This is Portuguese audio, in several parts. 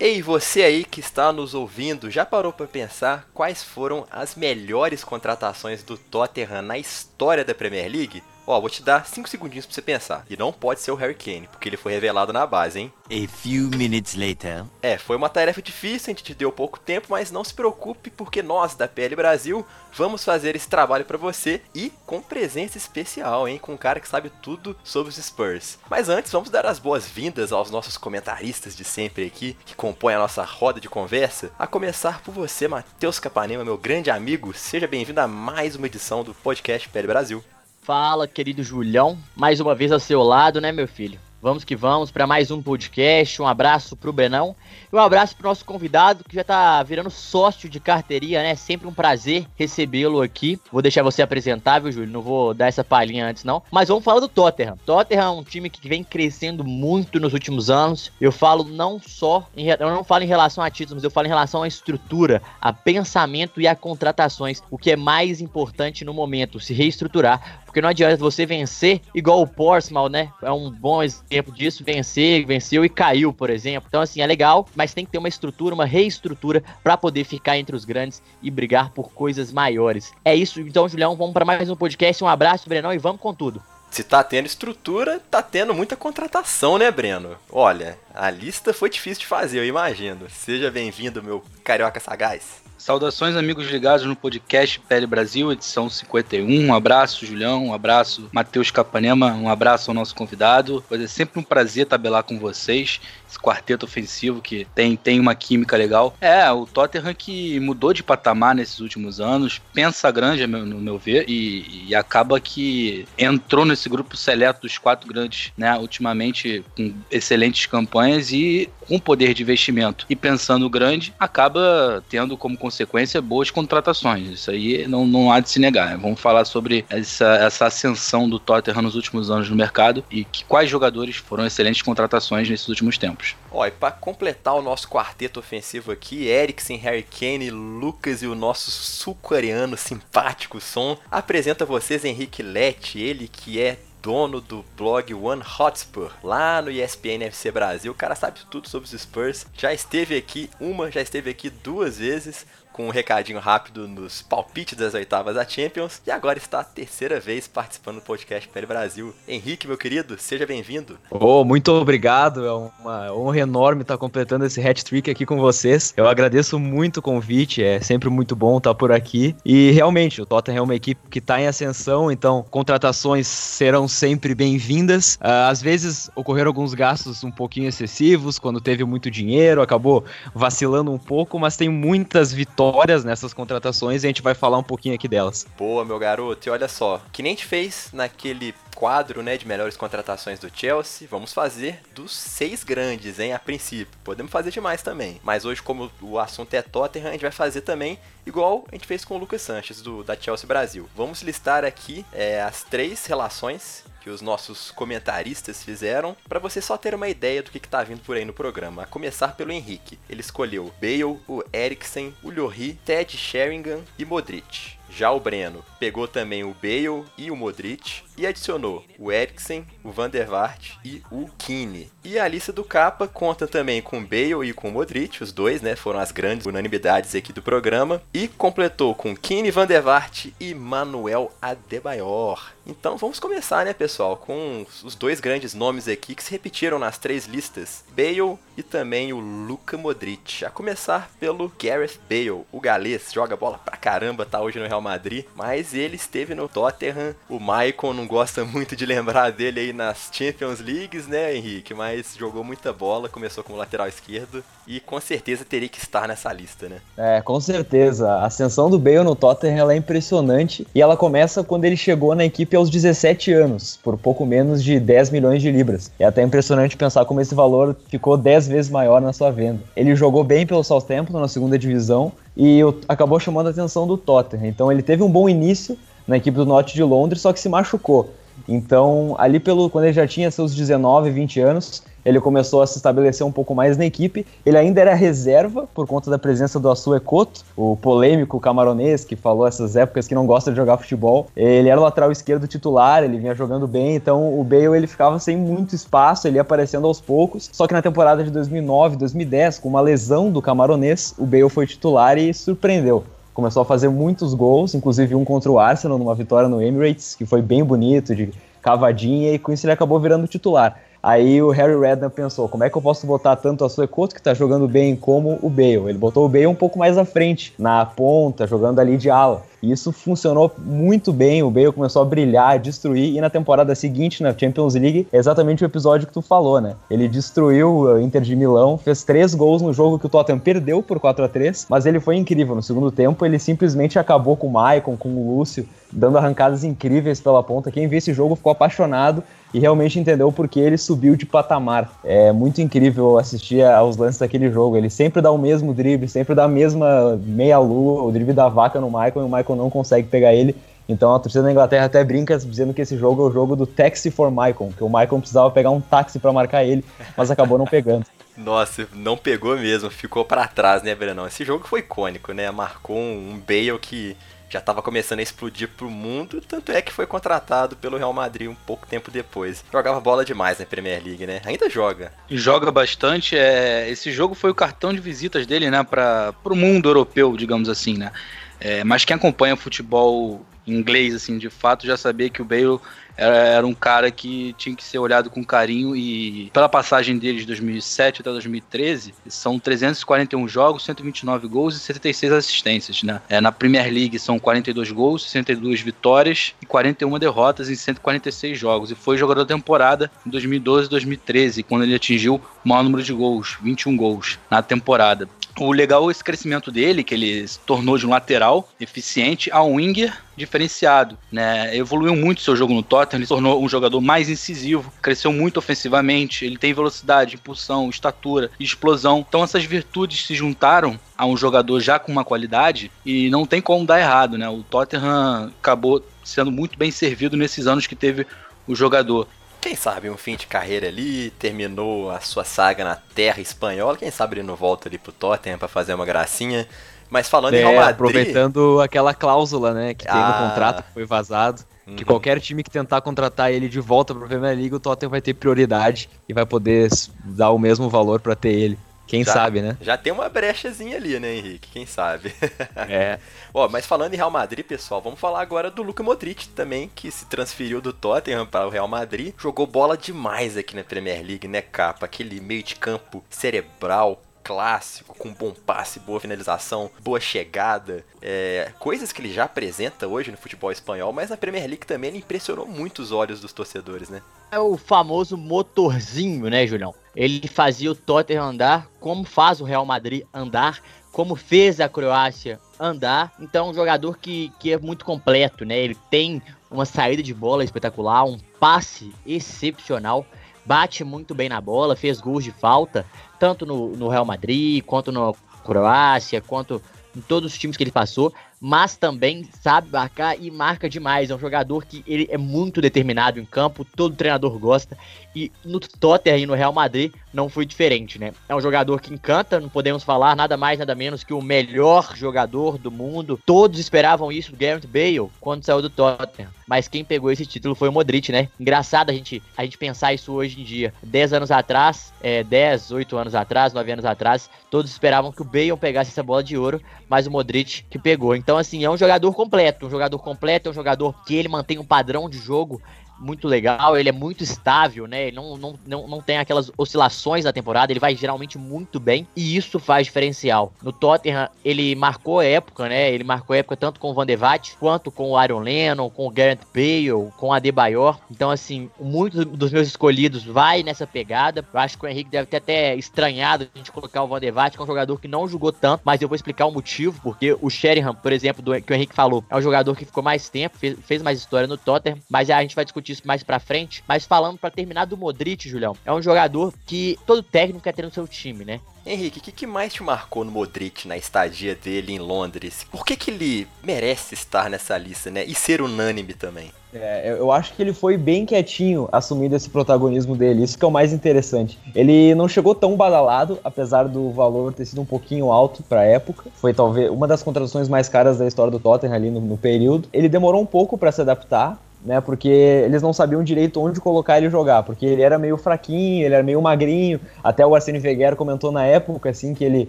Ei, você aí que está nos ouvindo, já parou para pensar quais foram as melhores contratações do Tottenham na história da Premier League? Ó, vou te dar 5 segundinhos pra você pensar. E não pode ser o Harry Kane, porque ele foi revelado na base, hein? A few minutes later. É, foi uma tarefa difícil, a gente te deu pouco tempo, mas não se preocupe, porque nós da PL Brasil vamos fazer esse trabalho pra você e com presença especial, hein? Com um cara que sabe tudo sobre os Spurs. Mas antes, vamos dar as boas-vindas aos nossos comentaristas de sempre aqui, que compõem a nossa roda de conversa. A começar por você, Matheus Capanema, meu grande amigo. Seja bem-vindo a mais uma edição do podcast PL Brasil. Fala, querido Julião, mais uma vez ao seu lado, né, meu filho? Vamos que vamos para mais um podcast. Um abraço pro Brenão e um abraço pro nosso convidado que já tá virando sócio de carteirinha, né? Sempre um prazer recebê-lo aqui. Vou deixar você apresentar, viu, Júlio? Não vou dar essa palhinha antes, não. Mas vamos falar do Tottenham. Tottenham é um time que vem crescendo muito nos últimos anos. Eu falo não só, em, eu não falo em relação a títulos, mas eu falo em relação à estrutura, a pensamento e a contratações. O que é mais importante no momento, se reestruturar. Porque não adianta você vencer igual o Portsmouth, né? É um bom exemplo disso. Vencer, venceu e caiu, por exemplo. Então, assim, é legal, mas tem que ter uma estrutura, uma reestrutura para poder ficar entre os grandes e brigar por coisas maiores. É isso. Então, Julião, vamos para mais um podcast. Um abraço, Brenão, e vamos com tudo. Se tá tendo estrutura, tá tendo muita contratação, né, Breno? Olha, a lista foi difícil de fazer, eu imagino. Seja bem-vindo, meu carioca sagaz. Saudações, amigos ligados no podcast PL Brasil, edição 51. Um abraço, Julião. Um abraço, Matheus Capanema. Um abraço ao nosso convidado. Pois é sempre um prazer tabelar com vocês. Esse quarteto ofensivo que tem, tem uma química legal. É, o Tottenham que mudou de patamar nesses últimos anos. Pensa grande, no meu ver, e, e acaba que entrou nesse grupo seleto dos quatro grandes, né? Ultimamente com excelentes campanhas e com poder de investimento. E pensando grande, acaba tendo como consequência boas contratações. Isso aí não, não há de se negar. Vamos falar sobre essa, essa ascensão do Tottenham nos últimos anos no mercado e que, quais jogadores foram excelentes contratações nesses últimos tempos. Ó, e pra completar o nosso quarteto ofensivo aqui, Eriksen, Harry Kane, Lucas e o nosso sul-coreano simpático som, apresenta vocês Henrique Lete, ele que é dono do blog One Hotspur, lá no ESPN FC Brasil. O cara sabe tudo sobre os Spurs. Já esteve aqui uma, já esteve aqui duas vezes com um recadinho rápido nos palpites das oitavas da Champions e agora está a terceira vez participando do podcast PL Brasil. Henrique, meu querido, seja bem-vindo. Oh, muito obrigado, é uma honra enorme estar completando esse hat-trick aqui com vocês. Eu agradeço muito o convite, é sempre muito bom estar por aqui e realmente o Tottenham é uma equipe que está em ascensão, então contratações serão sempre bem-vindas. Uh, às vezes ocorreram alguns gastos um pouquinho excessivos, quando teve muito dinheiro, acabou vacilando um pouco, mas tem muitas vitórias vitórias nessas contratações e a gente vai falar um pouquinho aqui delas. Boa, meu garoto. E olha só, que nem a gente fez naquele quadro né, de melhores contratações do Chelsea, vamos fazer dos seis grandes, hein, a princípio. Podemos fazer demais também. Mas hoje, como o assunto é Tottenham, a gente vai fazer também igual a gente fez com o Lucas Sanches, do, da Chelsea Brasil. Vamos listar aqui é, as três relações que os nossos comentaristas fizeram, para você só ter uma ideia do que está vindo por aí no programa. A começar pelo Henrique. Ele escolheu Bale, o Eriksen, o Lloris, Ted Sheringham e Modric. Já o Breno pegou também o Bale e o Modric e adicionou o Eriksen, o Van der Vaart e o Keane. E a lista do capa conta também com Bale e com Modric, os dois, né, foram as grandes unanimidades aqui do programa, e completou com Keane, Van der Vaart e Manuel Adebayor. Então vamos começar, né, pessoal, com os dois grandes nomes aqui que se repetiram nas três listas, Bale e também o Luka Modric. A começar pelo Gareth Bale, o galês, joga bola pra caramba, tá hoje no Real Madrid, mas ele esteve no Tottenham. O Maicon não gosta muito de lembrar dele aí nas Champions Leagues, né, Henrique? Mas jogou muita bola, começou como lateral esquerdo e com certeza teria que estar nessa lista, né? É, com certeza. A ascensão do Bale no Tottenham é impressionante e ela começa quando ele chegou na equipe aos 17 anos, por pouco menos de 10 milhões de libras. É até impressionante pensar como esse valor ficou 10 vezes maior na sua venda. Ele jogou bem pelo Southampton na segunda divisão e acabou chamando a atenção do Tottenham. Então ele teve um bom início na equipe do Norte de Londres, só que se machucou. Então, ali pelo quando ele já tinha seus 19, 20 anos, ele começou a se estabelecer um pouco mais na equipe. Ele ainda era reserva por conta da presença do Asue Koto, o polêmico camaronês que falou essas épocas que não gosta de jogar futebol. Ele era o lateral esquerdo titular, ele vinha jogando bem, então o Bale ele ficava sem muito espaço, ele ia aparecendo aos poucos. Só que na temporada de 2009, 2010, com uma lesão do camaronês, o Bale foi titular e surpreendeu começou a fazer muitos gols, inclusive um contra o Arsenal numa vitória no Emirates, que foi bem bonito, de cavadinha, e com isso ele acabou virando titular. Aí o Harry Redknapp pensou, como é que eu posso botar tanto a Suecoto, que tá jogando bem, como o Bale? Ele botou o Bale um pouco mais à frente, na ponta, jogando ali de ala. E isso funcionou muito bem, o Bale começou a brilhar, a destruir, e na temporada seguinte, na Champions League, é exatamente o episódio que tu falou, né? Ele destruiu o Inter de Milão, fez três gols no jogo que o Tottenham perdeu por 4 a 3 mas ele foi incrível. No segundo tempo, ele simplesmente acabou com o Maicon, com o Lúcio, dando arrancadas incríveis pela ponta. Quem viu esse jogo ficou apaixonado e realmente entendeu porque ele subiu de patamar. É muito incrível assistir aos lances daquele jogo. Ele sempre dá o mesmo drible, sempre dá a mesma meia-lua, o drible da vaca no Michael e o Michael não consegue pegar ele. Então a torcida da Inglaterra até brinca dizendo que esse jogo é o jogo do taxi for Michael, que o Michael precisava pegar um táxi para marcar ele, mas acabou não pegando. Nossa, não pegou mesmo, ficou para trás, né, Brenão? Esse jogo foi icônico, né? Marcou um Bale que já estava começando a explodir pro mundo, tanto é que foi contratado pelo Real Madrid um pouco tempo depois. Jogava bola demais na Premier League, né? Ainda joga. Joga bastante. É... Esse jogo foi o cartão de visitas dele, né, para o mundo europeu, digamos assim, né? É... Mas quem acompanha futebol inglês, assim, de fato, já sabia que o Bale era, era, um cara que tinha que ser olhado com carinho e pela passagem dele de 2007 até 2013, são 341 jogos, 129 gols e 76 assistências, né? É, na Premier League são 42 gols, 62 vitórias e 41 derrotas em 146 jogos e foi jogador da temporada em 2012 e 2013, quando ele atingiu o maior número de gols, 21 gols na temporada. O legal é esse crescimento dele, que ele se tornou de um lateral eficiente a um winger diferenciado, né? Evoluiu muito seu jogo no Tottenham, ele se tornou um jogador mais incisivo, cresceu muito ofensivamente, ele tem velocidade, impulsão, estatura, explosão. Então essas virtudes se juntaram a um jogador já com uma qualidade e não tem como dar errado, né? O Tottenham acabou sendo muito bem servido nesses anos que teve o jogador quem sabe um fim de carreira ali, terminou a sua saga na terra espanhola, quem sabe ele não volta ali pro Tottenham para fazer uma gracinha. Mas falando é, em Real Madrid... aproveitando aquela cláusula, né, que ah. tem no ah. contrato que foi vazado, uhum. que qualquer time que tentar contratar ele de volta para a Premier League, o Tottenham vai ter prioridade e vai poder dar o mesmo valor para ter ele. Quem já, sabe, né? Já tem uma brechazinha ali, né, Henrique? Quem sabe? É. Ó, mas falando em Real Madrid, pessoal, vamos falar agora do Luka Modric também, que se transferiu do Tottenham para o Real Madrid. Jogou bola demais aqui na Premier League, né, capa? Aquele meio de campo cerebral, clássico, com bom passe, boa finalização, boa chegada. É, coisas que ele já apresenta hoje no futebol espanhol, mas na Premier League também ele impressionou muito os olhos dos torcedores, né? É o famoso motorzinho, né, Julião? Ele fazia o Tottenham andar como faz o Real Madrid andar, como fez a Croácia andar. Então, é um jogador que, que é muito completo, né? Ele tem uma saída de bola espetacular, um passe excepcional, bate muito bem na bola, fez gols de falta, tanto no, no Real Madrid, quanto na Croácia, quanto em todos os times que ele passou mas também sabe marcar e marca demais. É um jogador que ele é muito determinado em campo, todo treinador gosta. E no Tottenham e no Real Madrid não foi diferente, né? É um jogador que encanta, não podemos falar nada mais, nada menos que o melhor jogador do mundo. Todos esperavam isso do Gareth Bale quando saiu do Tottenham. Mas quem pegou esse título foi o Modric, né? Engraçado a gente, a gente pensar isso hoje em dia. 10 anos atrás, é, 10, 8 anos atrás, 9 anos atrás, todos esperavam que o Bale pegasse essa bola de ouro, mas o Modric que pegou. Então, assim, é um jogador completo. Um jogador completo, é um jogador que ele mantém um padrão de jogo muito legal, ele é muito estável, né? Ele não, não, não, não tem aquelas oscilações da temporada, ele vai geralmente muito bem e isso faz diferencial. No Tottenham, ele marcou época, né? Ele marcou época tanto com o Van de Vaart, quanto com o Aaron Lennon, com o Gareth Bale, com o Adebayor. Então, assim, muitos dos meus escolhidos vai nessa pegada. Eu acho que o Henrique deve ter até estranhado a gente colocar o Van de Vaart, que é um jogador que não jogou tanto, mas eu vou explicar o motivo, porque o Sheringham, por exemplo, do, que o Henrique falou, é um jogador que ficou mais tempo, fez, fez mais história no Tottenham, mas a gente vai discutir isso mais pra frente. Mas falando para terminar do Modric, Julião, é um jogador que todo técnico quer ter no seu time, né? Henrique, o que, que, mais te marcou no Modric na estadia dele em Londres? Por que, que ele merece estar nessa lista, né? E ser unânime também? É, eu acho que ele foi bem quietinho assumindo esse protagonismo dele, isso que é o mais interessante. Ele não chegou tão badalado, apesar do valor ter sido um pouquinho alto pra época. Foi talvez uma das contratações mais caras da história do Tottenham ali no, no período. Ele demorou um pouco para se adaptar, né? Porque eles não sabiam direito onde colocar ele jogar, porque ele era meio fraquinho, ele era meio magrinho. Até o Arsene Wenger comentou na época assim que ele,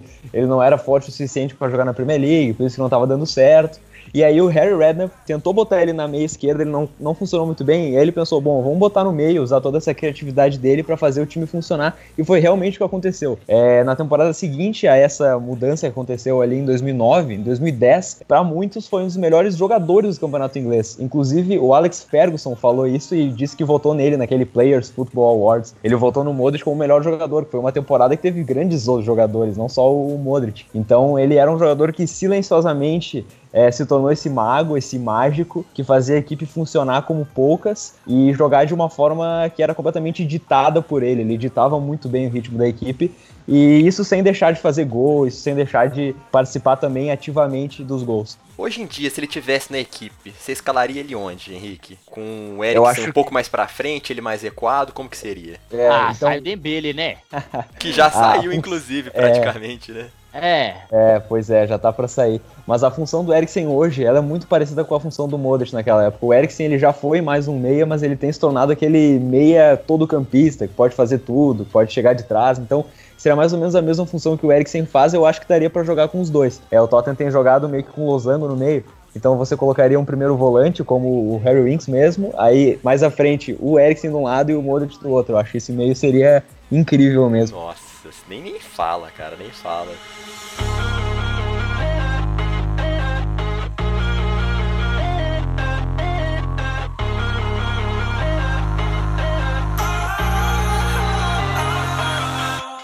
ele não era forte o suficiente para jogar na Premier League, por isso que não estava dando certo. E aí o Harry Redknapp tentou botar ele na meia esquerda, ele não, não funcionou muito bem, e aí ele pensou, bom, vamos botar no meio, usar toda essa criatividade dele para fazer o time funcionar, e foi realmente o que aconteceu. É, na temporada seguinte a essa mudança que aconteceu ali em 2009, em 2010, para muitos foi um dos melhores jogadores do campeonato inglês. Inclusive o Alex Ferguson falou isso e disse que votou nele naquele Players Football Awards. Ele votou no Modric como o melhor jogador, que foi uma temporada que teve grandes outros jogadores, não só o Modric. Então ele era um jogador que silenciosamente é, se tornou esse mago, esse mágico, que fazia a equipe funcionar como poucas e jogar de uma forma que era completamente ditada por ele. Ele ditava muito bem o ritmo da equipe e isso sem deixar de fazer gol, isso sem deixar de participar também ativamente dos gols. Hoje em dia, se ele tivesse na equipe, você escalaria ele onde, Henrique? Com o Eriksen acho... um pouco mais pra frente, ele mais recuado, como que seria? É, ah, então... sai o Dembele, né? que já ah, saiu, inclusive, é. praticamente, é... né? É. É, pois é, já tá para sair. Mas a função do Eriksen hoje, ela é muito parecida com a função do Modric naquela época. O Eriksen, ele já foi mais um meia, mas ele tem se tornado aquele meia todo campista, que pode fazer tudo, pode chegar de trás. Então, seria mais ou menos a mesma função que o Eriksen faz, eu acho que daria para jogar com os dois. É, o Tottenham tem jogado meio que com o losango no meio, então você colocaria um primeiro volante, como o Harry Winks mesmo, aí mais à frente o Eriksen de um lado e o Modric do outro. Eu acho que esse meio seria incrível mesmo. Nossa, nem, nem fala, cara, nem fala.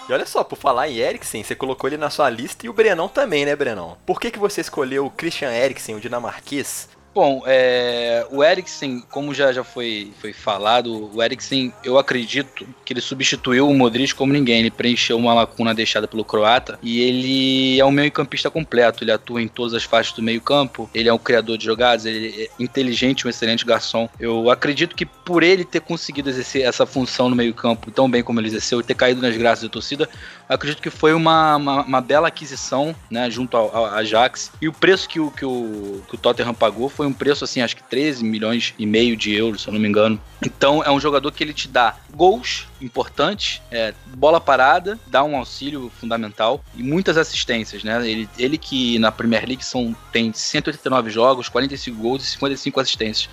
E olha só, por falar em Eriksen, você colocou ele na sua lista e o Brenão também, né, Brenão? Por que, que você escolheu o Christian Eriksen, o dinamarquês, Bom, é, o Eriksen, como já, já foi, foi falado, o Eriksen, eu acredito que ele substituiu o Modric como ninguém. Ele preencheu uma lacuna deixada pelo croata e ele é um meio-campista completo. Ele atua em todas as faixas do meio-campo. Ele é um criador de jogadas, ele é inteligente, um excelente garçom. Eu acredito que por ele ter conseguido exercer essa função no meio-campo tão bem como ele exerceu e ter caído nas graças da torcida, acredito que foi uma, uma, uma bela aquisição né, junto ao, ao Ajax. E o preço que o, que, o, que o Tottenham pagou foi um preço, assim, acho que 13 milhões e meio de euros, se eu não me engano. Então é um jogador que ele te dá gols importantes, é, bola parada, dá um auxílio fundamental e muitas assistências, né? Ele, ele que na Premier League são, tem 189 jogos, 45 gols e 55 assistências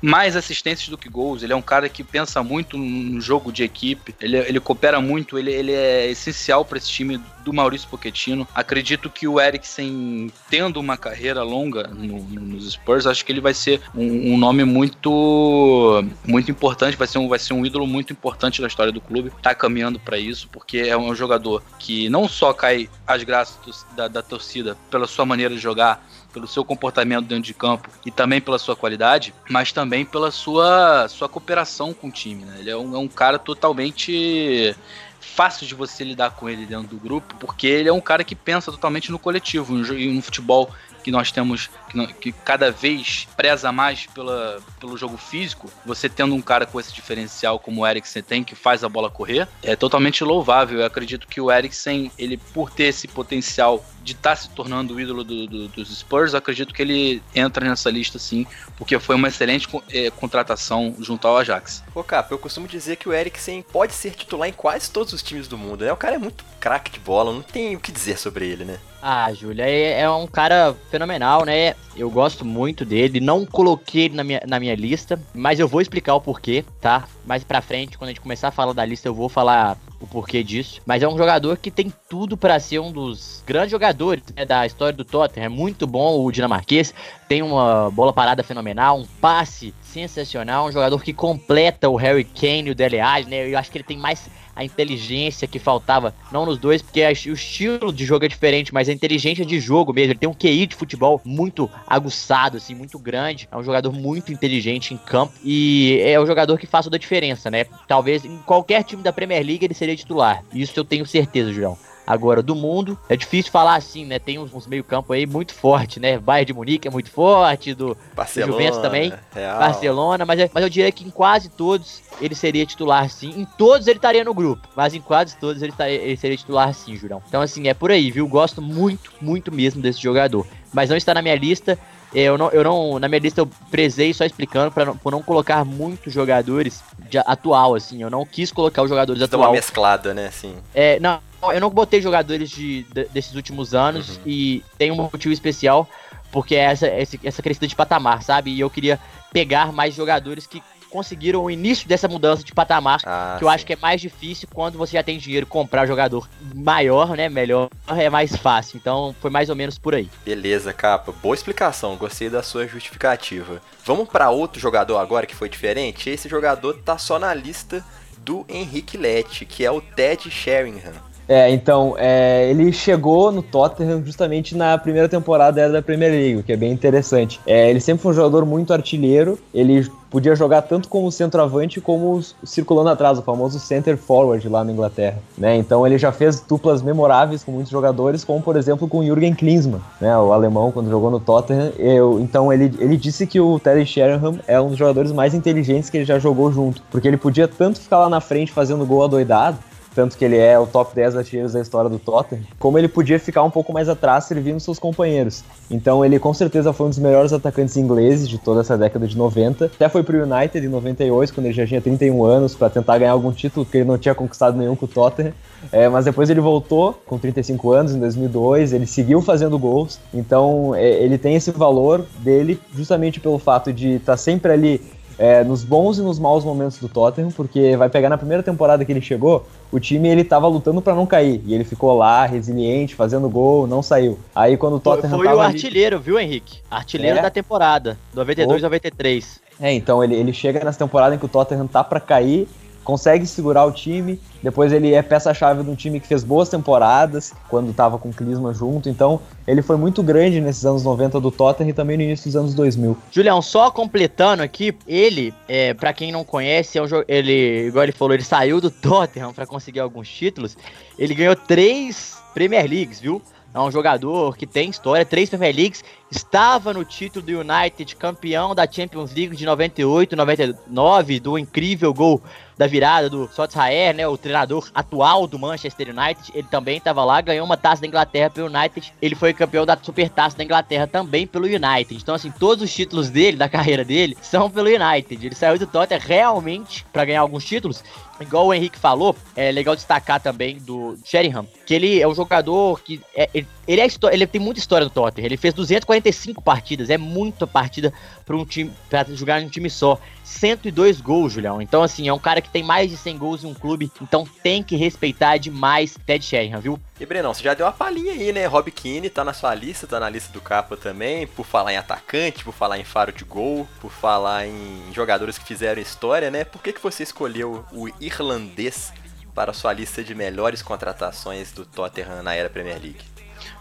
mais assistências do que gols. Ele é um cara que pensa muito no jogo de equipe, ele, ele coopera muito, ele, ele é essencial para esse time do Maurício Pochettino. Acredito que o Eriksen, tendo uma carreira longa no, nos Spurs, acho que ele vai ser um, um, nome muito muito importante, vai ser, um, vai ser um ídolo muito importante da história do clube. Tá caminhando para isso, porque é um jogador que não só cai às graças da, da torcida pela sua maneira de jogar, pelo seu comportamento dentro de campo e também pela sua qualidade, mas também pela sua, sua cooperação com o time. Né? Ele é um, é um cara totalmente fácil de você lidar com ele dentro do grupo, porque ele é um cara que pensa totalmente no coletivo, no, no futebol que nós temos, que, que, cada vez preza mais pela, pelo jogo físico, você tendo um cara com esse diferencial como o Eriksen tem, que faz a bola correr, é totalmente louvável. Eu acredito que o Eriksen, ele por ter esse potencial de estar tá se tornando o ídolo do, do, dos Spurs, acredito que ele entra nessa lista sim, porque foi uma excelente é, contratação junto ao Ajax. Pô, Cap, eu costumo dizer que o Eriksen pode ser titular em quase todos os times do mundo, né? O cara é muito craque de bola, não tem o que dizer sobre ele, né? Ah, Júlia, é, é, um cara fenomenal, né? Eu gosto muito dele. Não coloquei ele na minha, na minha lista, mas eu vou explicar o porquê, tá? Mais pra frente, quando a gente começar a falar da lista, eu vou falar o porquê disso. Mas é um jogador que tem tudo para ser um dos grandes jogadores né, da história do Tottenham. É muito bom o dinamarquês, tem uma bola parada fenomenal, um passe sensacional, um jogador que completa o Harry Kane e o Dele Alli, né? Eu acho que ele tem mais a inteligência que faltava, não nos dois, porque o estilo de jogo é diferente, mas a inteligência de jogo mesmo. Ele tem um QI de futebol muito aguçado, assim, muito grande. É um jogador muito inteligente em campo e é um jogador que faz toda a diferença, né? Talvez em qualquer time da Premier League ele seria titular. Isso eu tenho certeza, Julião agora do mundo. É difícil falar assim, né? Tem uns, uns meio-campo aí muito forte, né? Bayern de Munique é muito forte, do, do Juventus também, Real. Barcelona, mas, é, mas eu diria que em quase todos ele seria titular sim. Em todos ele estaria no grupo, mas em quase todos ele, taria, ele seria titular sim, Jurão. Então assim, é por aí, viu? Gosto muito, muito mesmo desse jogador. Mas não está na minha lista. Eu não, eu não, na minha lista eu prezei só explicando para não, por não colocar muitos jogadores de, atual, assim. Eu não quis colocar os jogadores atual. uma mesclada, né, assim. É, não, eu não botei jogadores de, de desses últimos anos uhum. e tem um motivo especial porque é essa, essa, essa crescida de patamar, sabe? E eu queria pegar mais jogadores que conseguiram o início dessa mudança de patamar, ah, que eu sim. acho que é mais difícil quando você já tem dinheiro comprar jogador maior, né, melhor, é mais fácil. Então, foi mais ou menos por aí. Beleza, capa. Boa explicação, gostei da sua justificativa. Vamos para outro jogador agora que foi diferente. Esse jogador tá só na lista do Henrique Lete, que é o Ted Sheringham. É, então, é, ele chegou no Tottenham justamente na primeira temporada da Premier League, que é bem interessante. É, ele sempre foi um jogador muito artilheiro, ele podia jogar tanto como centroavante como circulando atrás, o famoso center forward lá na Inglaterra, né? Então ele já fez duplas memoráveis com muitos jogadores, como por exemplo com Jürgen Klinsmann, né? O alemão quando jogou no Tottenham. Eu, então ele, ele disse que o Terry Sheringham é um dos jogadores mais inteligentes que ele já jogou junto, porque ele podia tanto ficar lá na frente fazendo gol adoidado, tanto que ele é o top 10 artilheiros da história do Tottenham, como ele podia ficar um pouco mais atrás servindo seus companheiros. Então ele com certeza foi um dos melhores atacantes ingleses de toda essa década de 90. Até foi pro United em 98, quando ele já tinha 31 anos, para tentar ganhar algum título, porque ele não tinha conquistado nenhum com o Tottenham. É, mas depois ele voltou com 35 anos, em 2002, ele seguiu fazendo gols. Então é, ele tem esse valor dele justamente pelo fato de estar tá sempre ali é, nos bons e nos maus momentos do Tottenham, porque vai pegar na primeira temporada que ele chegou, o time ele tava lutando para não cair, e ele ficou lá, resiliente, fazendo gol, não saiu. Aí quando o Tottenham Foi, foi o artilheiro, ali... viu, Henrique? Artilheiro é? da temporada, 92 93. É, então ele, ele chega nessa temporada em que o Tottenham tá para cair, consegue segurar o time. Depois ele é peça-chave de um time que fez boas temporadas, quando estava com o Klinsmann junto. Então, ele foi muito grande nesses anos 90 do Tottenham e também no início dos anos 2000. Julião, só completando aqui, ele, é, para quem não conhece, é um ele, igual ele falou, ele saiu do Tottenham para conseguir alguns títulos. Ele ganhou três Premier Leagues, viu? É um jogador que tem história, três Premier Leagues, estava no título do United, campeão da Champions League de 98, 99, do incrível gol da virada do Solskjaer, né, o treinador atual do Manchester United, ele também estava lá, ganhou uma taça da Inglaterra pelo United, ele foi campeão da Supertaça da Inglaterra também pelo United. Então assim, todos os títulos dele, da carreira dele, são pelo United. Ele saiu do Tottenham realmente para ganhar alguns títulos. Igual o Henrique falou, é legal destacar também do Sheringham, que ele é um jogador que é, ele, ele, é, ele tem muita história no Tottenham. Ele fez 245 partidas, é muita partida para um time para jogar em um time só. 102 gols, Julião. Então, assim, é um cara que tem mais de 100 gols em um clube, então tem que respeitar demais Ted Sheringham, viu? E Brenão, você já deu uma palhinha aí, né? Rob Keane tá na sua lista, tá na lista do Capa também, por falar em atacante, por falar em faro de gol, por falar em jogadores que fizeram história, né? Por que, que você escolheu o irlandês para a sua lista de melhores contratações do Tottenham na era Premier League?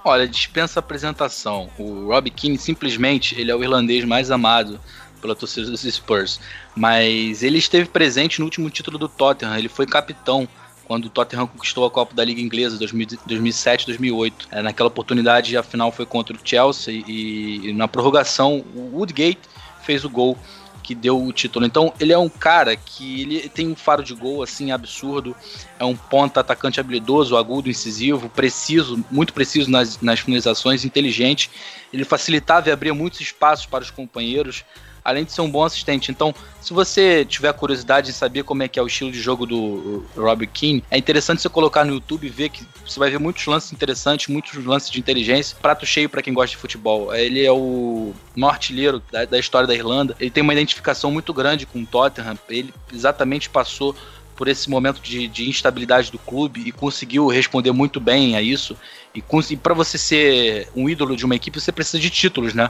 Olha, dispensa apresentação. O Rob Keane simplesmente ele é o irlandês mais amado pela torcida dos Spurs. Mas ele esteve presente no último título do Tottenham, ele foi capitão quando o Tottenham conquistou a Copa da Liga Inglesa 2007-2008. É, naquela oportunidade a final foi contra o Chelsea e, e na prorrogação o Woodgate fez o gol que deu o título. Então, ele é um cara que ele tem um faro de gol assim absurdo, é um ponta atacante habilidoso, agudo, incisivo, preciso, muito preciso nas, nas finalizações, inteligente. Ele facilitava e abria muitos espaços para os companheiros além de ser um bom assistente. Então, se você tiver curiosidade em saber como é que é o estilo de jogo do Robbie Keane, é interessante você colocar no YouTube e ver que você vai ver muitos lances interessantes, muitos lances de inteligência. Prato cheio para quem gosta de futebol. Ele é o artilheiro da, da história da Irlanda. Ele tem uma identificação muito grande com o Tottenham. Ele exatamente passou por esse momento de, de, instabilidade do clube e conseguiu responder muito bem a isso. E, e para você ser um ídolo de uma equipe, você precisa de títulos, né?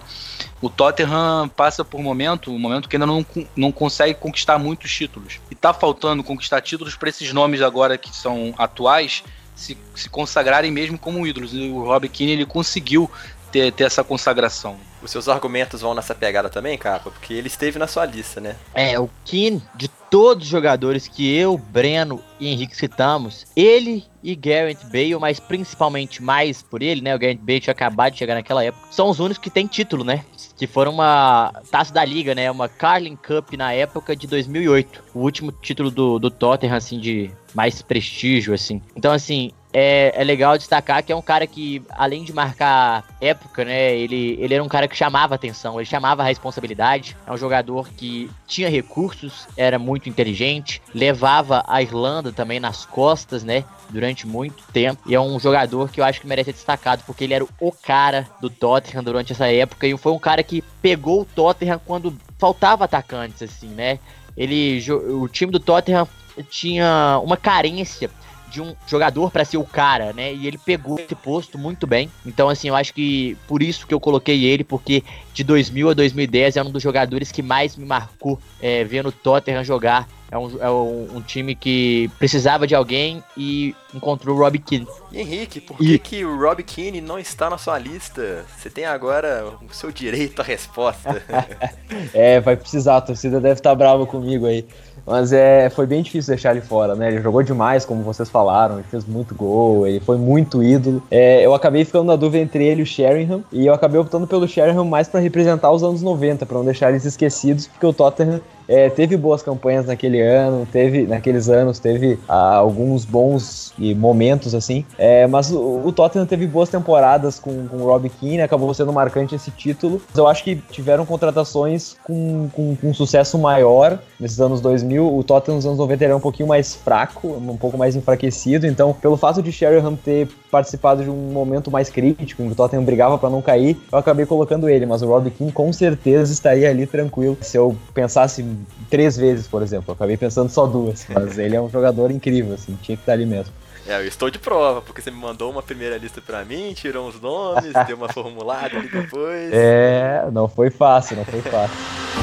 O Tottenham passa por um momento, um momento que ainda não, não consegue conquistar muitos títulos. E tá faltando conquistar títulos para esses nomes agora que são atuais se, se consagrarem mesmo como ídolos. E o Rob Keane ele conseguiu ter, ter essa consagração. Os seus argumentos vão nessa pegada também, Capa? Porque ele esteve na sua lista, né? É, o Keane, de todos os jogadores que eu, Breno e Henrique citamos, ele e Garrett Bale, mas principalmente mais por ele, né? O Garrett Bale tinha acabado de chegar naquela época, são os únicos que têm título, né? Que foram uma taça da liga, né? Uma Carling Cup na época de 2008. O último título do, do Tottenham, assim, de mais prestígio, assim. Então, assim, é, é, legal destacar que é um cara que, além de marcar época, né, ele, ele era um cara que chamava atenção, ele chamava a responsabilidade. É um jogador que tinha recursos, era muito inteligente, levava a Irlanda também nas costas, né, durante muito tempo. E é um jogador que eu acho que merece ser destacado, porque ele era o cara do Tottenham durante essa época e foi um cara que pegou o Tottenham quando faltava atacantes, assim, né. Ele, o time do Tottenham tinha uma carência de um jogador para ser o cara, né? E ele pegou esse posto muito bem. Então, assim, eu acho que por isso que eu coloquei ele, porque de 2000 a 2010 é um dos jogadores que mais me marcou é, vendo o Tottenham jogar. É um, é um, um, time que precisava de alguém e encontrou o Rob Keane. E Henrique, por que, e... que o Rob Keane não está na sua lista? Você tem agora o seu direito à resposta. é, vai precisar, a torcida deve estar brava comigo aí. Mas é, foi bem difícil deixar ele fora, né? Ele jogou demais, como vocês falaram, ele fez muito gol, ele foi muito ídolo. É, eu acabei ficando na dúvida entre ele e o Sheringham, e eu acabei optando pelo Sheringham mais para representar os anos 90, para não deixar eles esquecidos, porque o Tottenham é, teve boas campanhas naquele ano, teve naqueles anos, teve ah, alguns bons momentos assim, é, mas o, o, Tottenham teve boas temporadas com, com o Rob Keane, acabou sendo marcante esse título. Eu acho que tiveram contratações com, com, com sucesso maior nesses anos 2000. O Tottenham nos anos 90 era um pouquinho mais fraco, um pouco mais enfraquecido, então pelo fato de Sheringham ter participado de um momento mais crítico, que o Tottenham brigava para não cair, eu acabei colocando ele, mas o Rob Keane com certeza estaria ali tranquilo se eu pensasse três vezes, por exemplo. Eu acabei pensando só duas, mas ele é um jogador incrível, assim, tinha que estar ali mesmo. É, eu estou de prova, porque você me mandou uma primeira lista para mim, tirou uns nomes, deu uma formulada ali depois. É, não foi fácil, não foi fácil.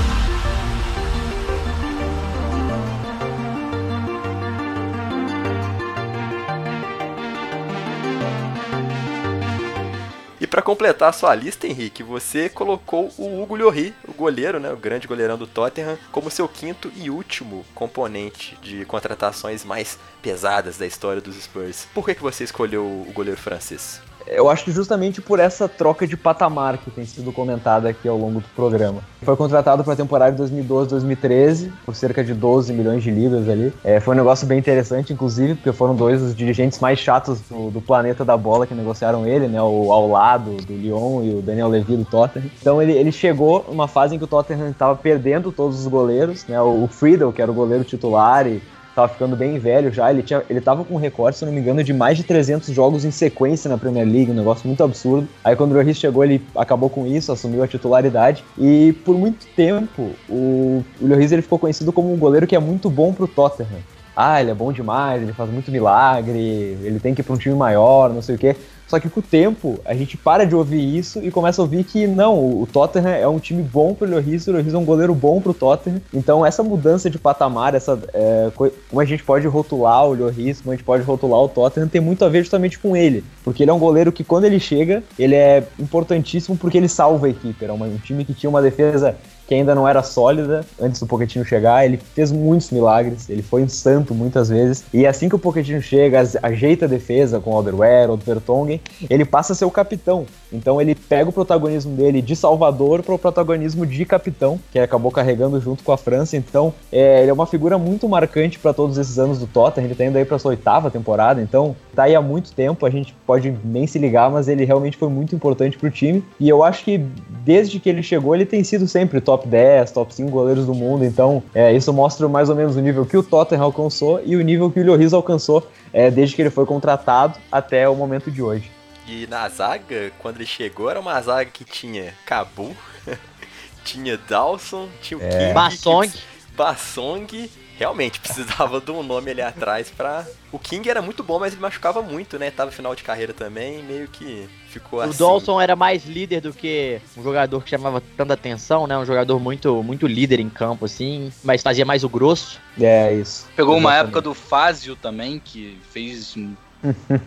para completar a sua lista, Henrique, você colocou o Hugo Lloris, o goleiro, né, o grande goleirão do Tottenham, como seu quinto e último componente de contratações mais pesadas da história dos Spurs. Por que, que você escolheu o goleiro francês? Eu acho que justamente por essa troca de patamar que tem sido comentada aqui ao longo do programa. Foi contratado para a temporada de 2012-2013 por cerca de 12 milhões de libras ali. É, foi um negócio bem interessante, inclusive, porque foram dois dos dirigentes mais chatos do, do planeta da bola que negociaram ele, né? O ao lado do Lyon e o Daniel Levy do Tottenham. Então ele, ele chegou numa fase em que o Tottenham estava perdendo todos os goleiros, né? O, Friedel, que era o goleiro titular e tava ficando bem velho já. Ele, tinha, ele tava com um recorde, se não me engano, de mais de 300 jogos em sequência na Premier League, um negócio muito absurdo. Aí quando o Lloris chegou, ele acabou com isso, assumiu a titularidade. E por muito tempo, o, o Lloris ele ficou conhecido como um goleiro que é muito bom pro Tottenham. Ah, ele é bom demais, ele faz muito milagre, ele tem que ir pra um time maior, não sei o quê. Só que com o tempo, a gente para de ouvir isso e começa a ouvir que não, o Tottenham é um time bom pro Lloris, o Lloris é um goleiro bom pro Tottenham. Então essa mudança de patamar, essa é, como a gente pode rotular o Lloris, como a gente pode rotular o Tottenham, tem muito a ver justamente com ele. Porque ele é um goleiro que quando ele chega, ele é importantíssimo porque ele salva a equipe. Era um time que tinha uma defesa que ainda não era sólida antes do Pochettino chegar. Ele fez muitos milagres, ele foi um santo muitas vezes. E assim que o Pochettino chega, ajeita a defesa com o Alderweireld, Vertonghen, ele passa a ser o capitão. Então ele pega o protagonismo dele de Salvador para o protagonismo de capitão, que acabou carregando junto com a França. Então é, ele é uma figura muito marcante para todos esses anos do Tottenham. Ele está indo aí para sua oitava temporada, então tá aí há muito tempo. A gente pode nem se ligar, mas ele realmente foi muito importante para o time. E eu acho que desde que ele chegou, ele tem sido sempre top 10, top 5 goleiros do mundo. Então é, isso mostra mais ou menos o nível que o Tottenham alcançou e o nível que o Lloris alcançou é, desde que ele foi contratado até o momento de hoje. E na zaga, quando ele chegou, era uma zaga que tinha Cabu, tinha Dawson, tinha o É. King, Bassong. Bassong. Realmente precisava de um nome ali atrás pra. O King era muito bom, mas ele machucava muito, né? Tava final de carreira também, meio que ficou O assim. Dawson era mais líder do que um jogador que chamava tanta atenção, né? Um jogador muito, muito líder em campo, assim, mas fazia mais o grosso. É isso. Pegou uma época do Fázio também, que fez um-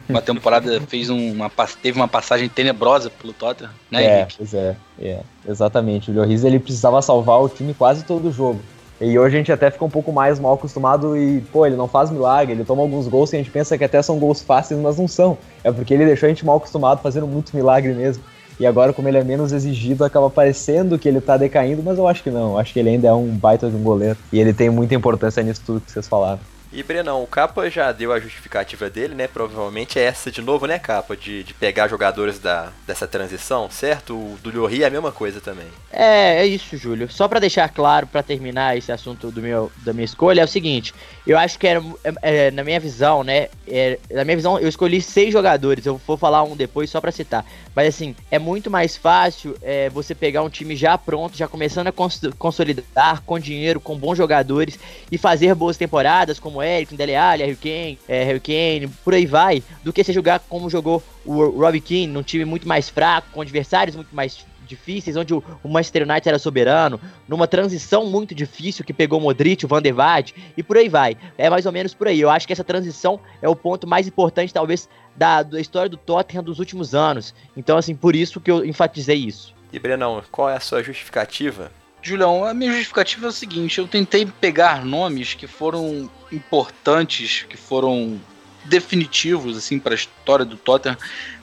uma temporada, fez um, uma, teve uma passagem tenebrosa pelo Tottenham, né, É, Henrique? pois é, é, exatamente. O Lloris ele precisava salvar o time quase todo o jogo. E hoje a gente até fica um pouco mais mal acostumado e, pô, ele não faz milagre, ele toma alguns gols que a gente pensa que até são gols fáceis, mas não são. É porque ele deixou a gente mal acostumado, fazendo muito milagre mesmo. E agora, como ele é menos exigido, acaba parecendo que ele tá decaindo, mas eu acho que não. Eu acho que ele ainda é um baita de um goleiro. E ele tem muita importância nisso tudo que vocês falaram. E Brenão, o Capa já deu a justificativa dele, né? Provavelmente é essa de novo, né, Capa? De, de pegar jogadores da, dessa transição, certo? O do Llori é a mesma coisa também. É, é isso, Júlio. Só pra deixar claro, pra terminar esse assunto do meu, da minha escolha, é o seguinte: eu acho que era, é, é, na minha visão, né? é, na minha visão, eu escolhi seis jogadores. Eu vou falar um depois só pra citar. Mas assim, é muito mais fácil é, você pegar um time já pronto, já começando a cons- consolidar com dinheiro, com bons jogadores e fazer boas temporadas, como Eric, Dele Alli, Harry Kane, é, Harry Kane, por aí vai, do que você jogar como jogou o Robbie Keane, num time muito mais fraco, com adversários muito mais difíceis, onde o, o Manchester United era soberano, numa transição muito difícil que pegou o Modric, o Van der Vaart e por aí vai. É mais ou menos por aí. Eu acho que essa transição é o ponto mais importante, talvez, da, da história do Tottenham dos últimos anos. Então, assim, por isso que eu enfatizei isso. E Brenão, qual é a sua justificativa? Julião, a minha justificativa é o seguinte: eu tentei pegar nomes que foram importantes, que foram definitivos assim para a história do Tottenham,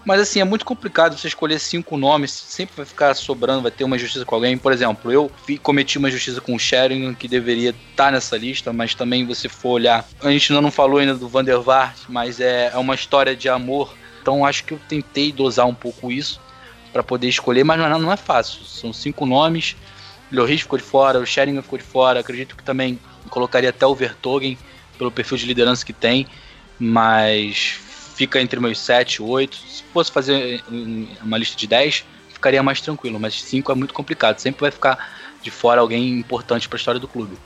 mas assim é muito complicado você escolher cinco nomes, sempre vai ficar sobrando, vai ter uma justiça com alguém. Por exemplo, eu cometi uma justiça com o Sheringham que deveria estar nessa lista, mas também você for olhar, a gente ainda não falou ainda do Van der Vaart, mas é, é uma história de amor, então acho que eu tentei dosar um pouco isso para poder escolher, mas não, é- não é fácil. São cinco nomes. Lloris ficou de fora, o Sheringham ficou de fora. Acredito que também colocaria até o Vertogen pelo perfil de liderança que tem, mas fica entre meus 7 8. Se fosse fazer um- uma lista de 10, ficaria mais tranquilo, mas 5 é muito complicado. Sempre vai ficar de fora alguém importante para a história do clube.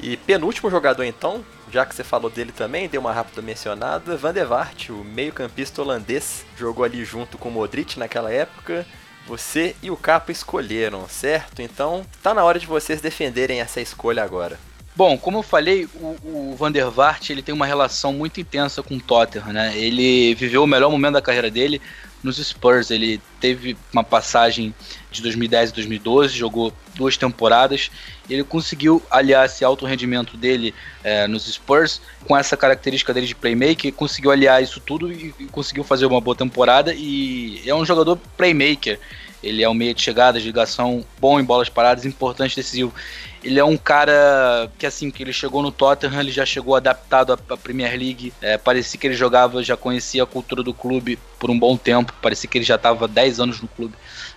E penúltimo jogador então, já que você falou dele também, deu uma rápida mencionada, Van der Vaart, o meio-campista holandês, jogou ali junto com o Modric naquela época. Você e o Capa escolheram, certo? Então, tá na hora de vocês defenderem essa escolha agora. Bom, como eu falei, o, o Van der Vaart ele tem uma relação muito intensa com o Tottenham, né? Ele viveu o melhor momento da carreira dele nos Spurs. Ele teve uma passagem de 2010 e 2012, jogou duas temporadas. Ele conseguiu aliar esse alto rendimento dele eh, nos Spurs com essa característica dele de playmaker, conseguiu aliar isso tudo e, e conseguiu fazer uma boa temporada. E é um jogador playmaker. Ele é um meia de chegada, de ligação, bom em bolas paradas, importante, decisivo. Ele é um cara que, assim, que ele chegou no Tottenham, ele já chegou adaptado à Premier League. É, parecia que ele jogava, já conhecia a cultura do clube por um bom tempo. Parecia que ele já estava 10 anos no clube.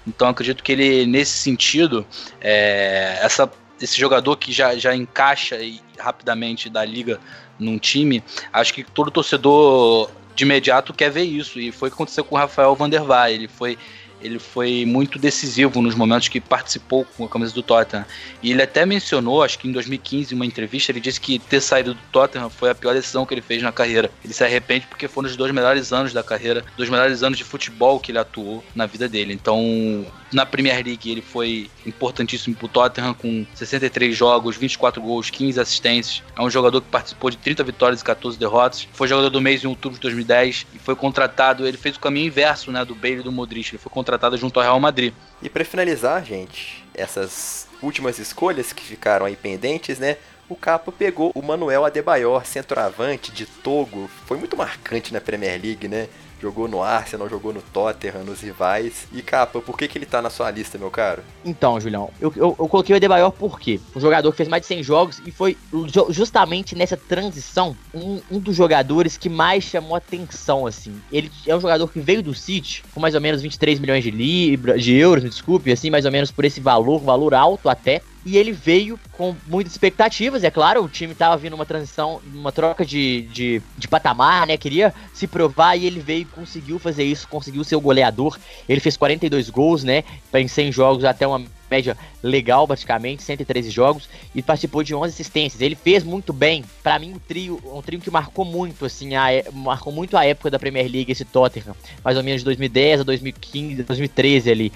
Então, acredito que ele, nesse sentido, é, essa, esse jogador que já, já encaixa e rapidamente da liga num time, acho que todo torcedor de imediato quer ver isso. E foi o que aconteceu com o Rafael Van der Vaart. Ele foi ele foi muito decisivo nos momentos que participou com a camisa do Tottenham. E ele até mencionou, acho que em 2015, em uma entrevista, ele disse que ter saído do Tottenham foi a pior decisão que ele fez na carreira. Ele se arrepende porque foram os dois melhores anos da carreira, dos melhores anos de futebol que ele atuou na vida dele. Então, na Premier League, ele foi importantíssimo pro Tottenham, com 63 jogos, 24 gols, 15 assistências. É um jogador que participou de 30 vitórias e 14 derrotas. Foi jogador do mês em outubro de 2010 e foi contratado. Ele fez o caminho inverso né, do Bale e do Modric. Ele foi contratado junto ao Real Madrid. E pra finalizar, gente, essas últimas escolhas que ficaram aí pendentes, né? O Capa pegou o Manuel Adebayor, centroavante de Togo. Foi muito marcante na Premier League, né? Jogou no Arsenal, jogou no Tottenham, nos rivais. E Capa, por que, que ele tá na sua lista, meu caro? Então, Julião, eu, eu, eu coloquei o Adebayor porque um jogador que fez mais de 100 jogos e foi ju- justamente nessa transição um, um dos jogadores que mais chamou atenção, assim. Ele é um jogador que veio do City com mais ou menos 23 milhões de libras, de euros, me desculpe, assim, mais ou menos por esse valor, valor alto até. E ele veio com muitas expectativas, é claro, o time tava vindo uma transição, uma troca de, de, de patamar, né? Queria se provar e ele veio conseguiu fazer isso, conseguiu ser o goleador. Ele fez 42 gols, né? Em 100 jogos, até uma média legal, praticamente, 113 jogos, e participou de 11 assistências. Ele fez muito bem. Pra mim, um trio, um trio que marcou muito, assim, a, é- marcou muito a época da Premier League, esse Tottenham, mais ou menos de 2010 a 2015, 2013 ali.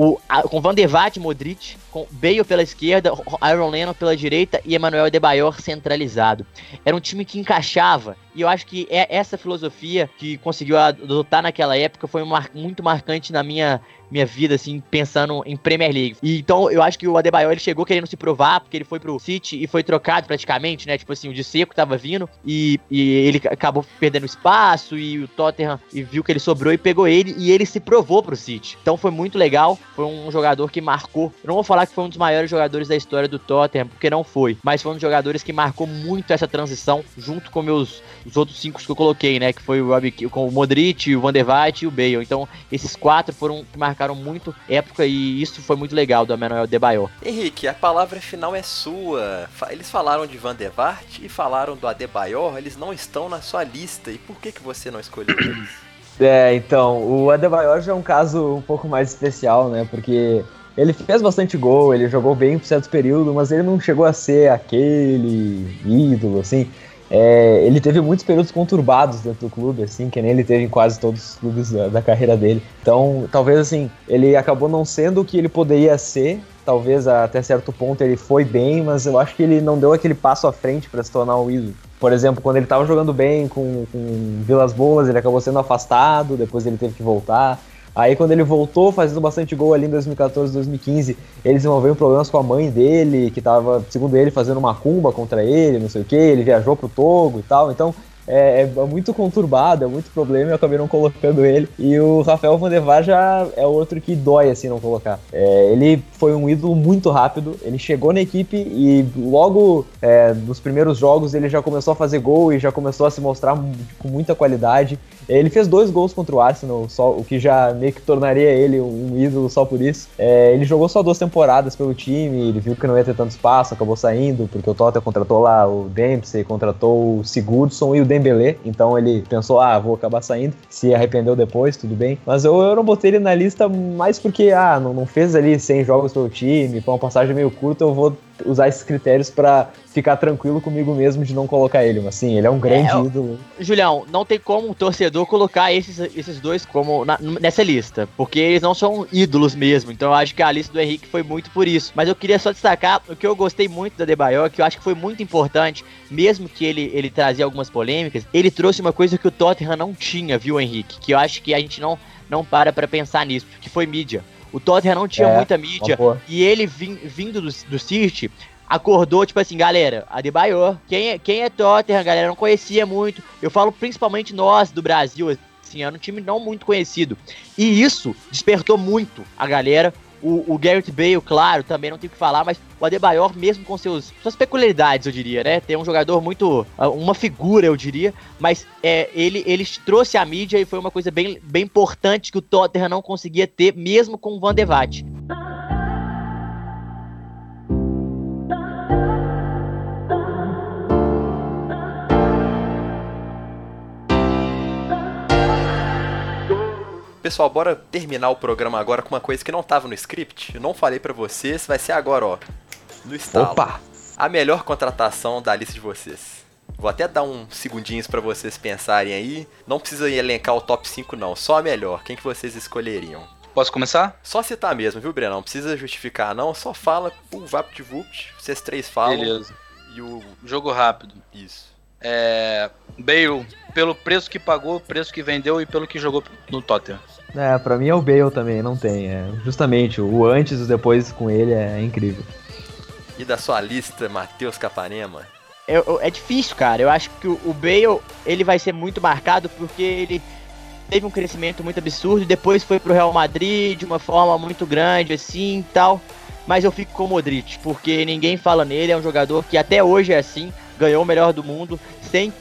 O, a- com Van der Vaart, Modric, com Bale pela esquerda, Aaron Lennon pela direita e Emmanuel Adebayor centralizado. Era um time que encaixava, e eu acho que é essa filosofia que conseguiu adotar naquela época foi muito marcante na minha, minha vida, assim, pensando em Premier League. E, então eu acho que o Adebayor ele chegou querendo se provar, porque ele foi pro City e foi trocado praticamente, né? Tipo assim, o de seco tava vindo e, e ele acabou perdendo espaço e o Tottenham e viu que ele sobrou e pegou ele e ele se provou pro City. Então foi muito legal, foi um jogador que marcou. Eu não vou falar que foi um dos maiores jogadores da história do Tottenham, porque não foi, mas foi um dos jogadores que marcou muito essa transição junto com meus os outros cinco que eu coloquei, né? Que foi o o Modric, o Van der Vaart e o Bale. Então, esses quatro foram que marcaram muito época e isso foi muito legal do Emmanuel Debayor. Henrique, a palavra final é sua. Eles falaram de Van der Vaart e falaram do Adebayor, eles não estão na sua lista. E por que, que você não escolheu eles? É, então, o Adebayor já é um caso um pouco mais especial, né? Porque ele fez bastante gol, ele jogou bem por certo período, mas ele não chegou a ser aquele ídolo, assim. É, ele teve muitos períodos conturbados dentro do clube, assim, que nem ele teve em quase todos os clubes da, da carreira dele. Então, talvez, assim, ele acabou não sendo o que ele poderia ser. Talvez até certo ponto ele foi bem, mas eu acho que ele não deu aquele passo à frente para se tornar um ídolo. Por exemplo, quando ele estava jogando bem com, com Vilas Boas, ele acabou sendo afastado, depois ele teve que voltar. Aí quando ele voltou fazendo bastante gol ali em 2014, 2015, ele desenvolveu problemas com a mãe dele, que tava, segundo ele, fazendo uma cumba contra ele, não sei o que, ele viajou pro Togo e tal, então é, é muito conturbado, é muito problema eu acabei não colocando ele. E o Rafael Van der Vaart já é outro que dói assim não colocar. É, ele foi um ídolo muito rápido, ele chegou na equipe e logo é, nos primeiros jogos ele já começou a fazer gol e já começou a se mostrar com muita qualidade. Ele fez dois gols contra o Arsenal, só, o que já meio que tornaria ele um ídolo só por isso. É, ele jogou só duas temporadas pelo time, ele viu que não ia ter tanto espaço, acabou saindo, porque o Tottenham contratou lá o Dempsey, contratou o Sigurdsson e o Dembélé, então ele pensou, ah, vou acabar saindo, se arrependeu depois, tudo bem. Mas eu, eu não botei ele na lista mais porque, ah, não, não fez ali 100 jogos pelo time, foi uma passagem meio curta, eu vou usar esses critérios para ficar tranquilo comigo mesmo de não colocar ele. Mas sim, ele é um grande É, eu- ídolo. Julião, não tem como um torcedor colocar esses, esses dois como na- nessa lista, porque eles não são ídolos mesmo. Então eu acho que a lista do Henrique foi muito por isso. Mas eu queria só destacar o que eu gostei muito da Debayor, que eu acho que foi muito importante, mesmo que ele, ele trazia algumas polêmicas, ele trouxe uma coisa que o Tottenham não tinha, viu, Henrique? Que eu acho que a gente não, não para pra pensar nisso, que foi mídia. O Tottenham não tinha É, muita mídia, e ele vim- vindo do, do City, acordou, tipo assim, galera, Adebayor, quem é, quem é Tottenham, galera, não conhecia muito. Eu falo principalmente nós do Brasil, assim, era um time não muito conhecido. E isso despertou muito a galera. O, o Garrett Bale, claro, também não tem o que falar, mas o Adebayor, mesmo com seus, suas peculiaridades, eu diria, né? Tem um jogador muito. ah, uma figura, eu diria, mas é, ele, ele trouxe a mídia e foi uma coisa bem, bem importante que o Tottenham não conseguia ter, mesmo com o Van der Vaart. Pessoal, bora terminar o programa agora com uma coisa que não tava no script. Eu não falei pra vocês, vai ser agora, ó. No estalo. Opa! A melhor contratação da lista de vocês. Vou até dar uns segundinhos pra vocês pensarem aí. Não precisa elencar o top 5 não, só a melhor. Quem que vocês escolheriam? Posso começar? Só citar mesmo, viu, Brenão? Não precisa justificar não, só fala, pum, vapt-vupt, vocês três falam. Beleza. E o... Jogo rápido. isso. É. Bale, pelo preço que pagou, preço que vendeu e pelo que jogou no Tottenham. É, pra mim é o Bale também, não tem. É, justamente, o antes e o depois com ele é incrível. E da sua lista, Matheus Capanema? É, é difícil, cara. Eu acho que o, o Bale, ele vai ser muito marcado porque ele teve um crescimento muito absurdo e depois foi pro Real Madrid de uma forma muito grande, assim, tal. Mas eu fico com o Modric, porque ninguém fala nele, é um jogador que até hoje é assim, ganhou o melhor do mundo, sem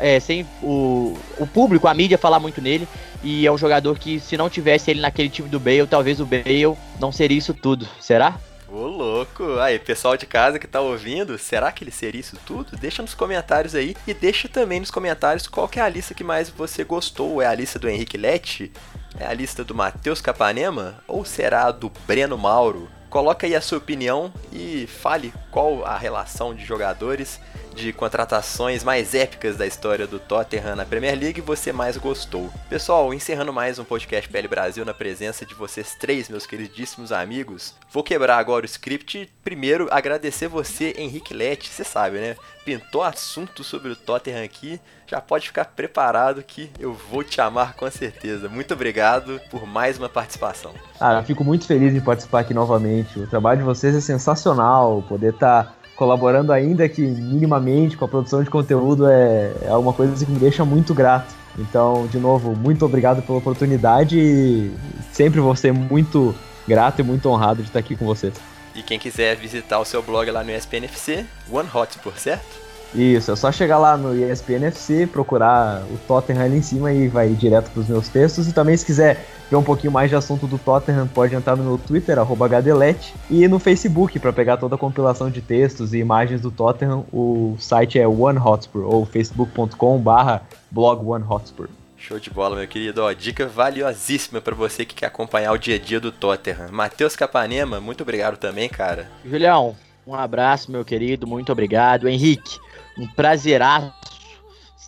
é, sem o, o público, a mídia falar muito nele. E é um jogador que, se não tivesse ele naquele time do Bale, talvez o Bale não seria isso tudo. Será? Ô, louco! Aí, pessoal de casa que tá ouvindo, será que ele seria isso tudo? Deixa nos comentários aí e deixa também nos comentários qual que é a lista que mais você gostou. É a lista do Henrique Lete? É a lista do Matheus Capanema? Ou será a do Breno Mauro? Coloca aí a sua opinião e fale qual a relação de jogadores de contratações mais épicas da história do Tottenham na Premier League você mais gostou. Pessoal, encerrando mais um podcast PL Brasil na presença de vocês três, meus queridíssimos amigos. Vou quebrar agora o script primeiro agradecer você, Henrique Lete, você sabe, né? Pintou assunto sobre o Tottenham aqui, já pode ficar preparado que eu vou te amar com certeza. Muito obrigado por mais uma participação. Ah, eu fico muito feliz em participar aqui novamente. O trabalho de vocês é sensacional, poder estar tá colaborando ainda que minimamente com a produção de conteúdo é, é uma coisa que me deixa muito grato. Então, de novo, muito obrigado pela oportunidade e sempre vou ser muito grato e muito honrado de estar aqui com vocês. E quem quiser visitar o seu blog lá no ESPNFC, One Hotspur, certo? Isso, é só chegar lá no ESPN FC, procurar o Tottenham ali em cima e vai direto para os meus textos. E também, se quiser ver um pouquinho mais de assunto do Tottenham, pode entrar no meu Twitter, HDLET, e no Facebook para pegar toda a compilação de textos e imagens do Tottenham. O site é OneHotspur, ou facebook.com/barra blog OneHotspur. Show de bola, meu querido. Ó, dica valiosíssima para você que quer acompanhar o dia a dia do Tottenham. Matheus Capanema, muito obrigado também, cara. Julião, um abraço, meu querido, muito obrigado. Henrique, um prazeraço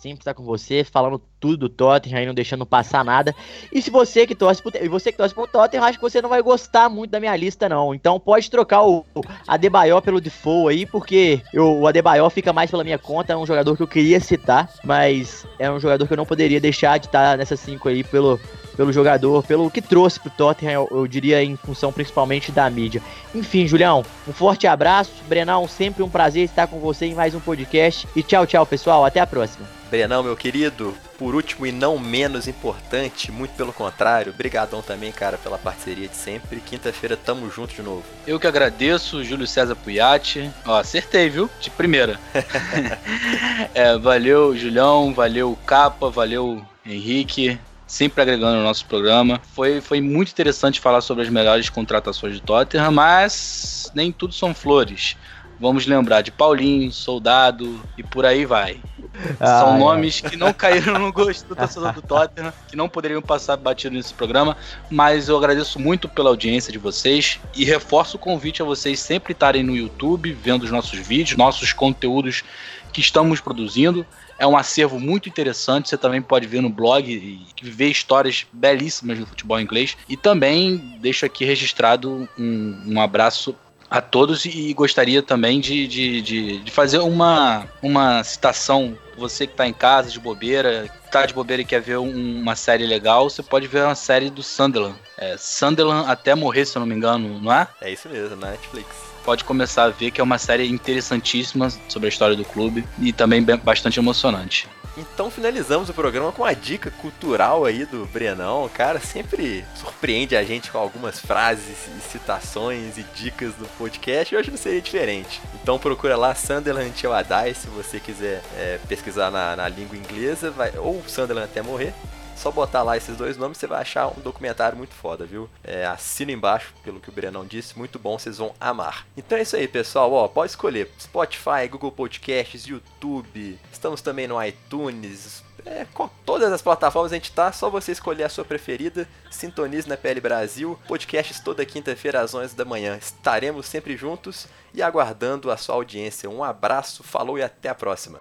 sempre estar com você, falando tudo do Tottenham, aí não deixando passar nada. E se você que torce pro, e você que torce pro Tottenham, acho que você não vai gostar muito da minha lista não. Então pode trocar o Adebayor pelo Defoe aí, porque eu, o Adebayor fica mais pela minha conta, é um jogador que eu queria citar, mas é um jogador que eu não poderia deixar de estar nessas cinco aí pelo pelo jogador, pelo que trouxe pro Tottenham, eu, eu, diria em função principalmente da mídia. Enfim, Julião, um forte abraço. Brenão, sempre um prazer estar com você em mais um podcast. E tchau, tchau, pessoal. Até a próxima. Brenão, meu querido, por último e não menos importante, muito pelo contrário, brigadão também, cara, pela parceria de sempre. Quinta-feira tamo junto de novo. Eu que agradeço, Júlio César Puyati. Ó, acertei, viu? De primeira. é, valeu, Julião, valeu, Capa, valeu, Henrique sempre agregando no nosso programa. Foi, foi muito interessante falar sobre as melhores contratações de Tottenham, mas nem tudo são flores. Vamos lembrar de Paulinho, Soldado e por aí vai. Ah, São nomes que não caíram no gosto do torcedor do Tottenham, que não poderiam passar batido nesse programa, mas eu agradeço muito pela audiência de vocês e reforço o convite a vocês sempre estarem no YouTube, vendo os nossos vídeos, nossos conteúdos que estamos produzindo. É um acervo muito interessante. Você também pode ver no blog e ver histórias belíssimas do futebol inglês. E também deixo aqui registrado um, um abraço a todos e gostaria também de, de, de, de, fazer uma, uma citação. Você que está em casa de bobeira, tá de bobeira e quer ver um, uma série legal, você pode ver uma série do Sunderland. É, Sunderland até morrer, se eu não me engano, não é? É isso mesmo, na Netflix pode começar a ver que é uma série interessantíssima sobre a história do clube e também bastante emocionante. Então finalizamos o programa com uma dica cultural aí do Brenão. Cara, sempre surpreende a gente com algumas frases e citações e dicas do podcast. E hoje não seria diferente. Então procura lá Sunderland Till I se você quiser é, pesquisar na, na língua inglesa, vai, ou Sunderland até morrer. Só botar lá esses dois nomes, você vai achar um documentário muito foda, viu? É, assina embaixo, pelo que o Brenão disse, muito bom, vocês vão amar. Então é isso aí, pessoal, ó, pode escolher Spotify, Google Podcasts, YouTube, estamos também no iTunes, é, com todas as plataformas a gente tá, só você escolher a sua preferida, sintonize na PL Brasil, podcasts toda quinta-feira às 11 da manhã. Estaremos sempre juntos e aguardando a sua audiência. Um abraço, falou e até a próxima.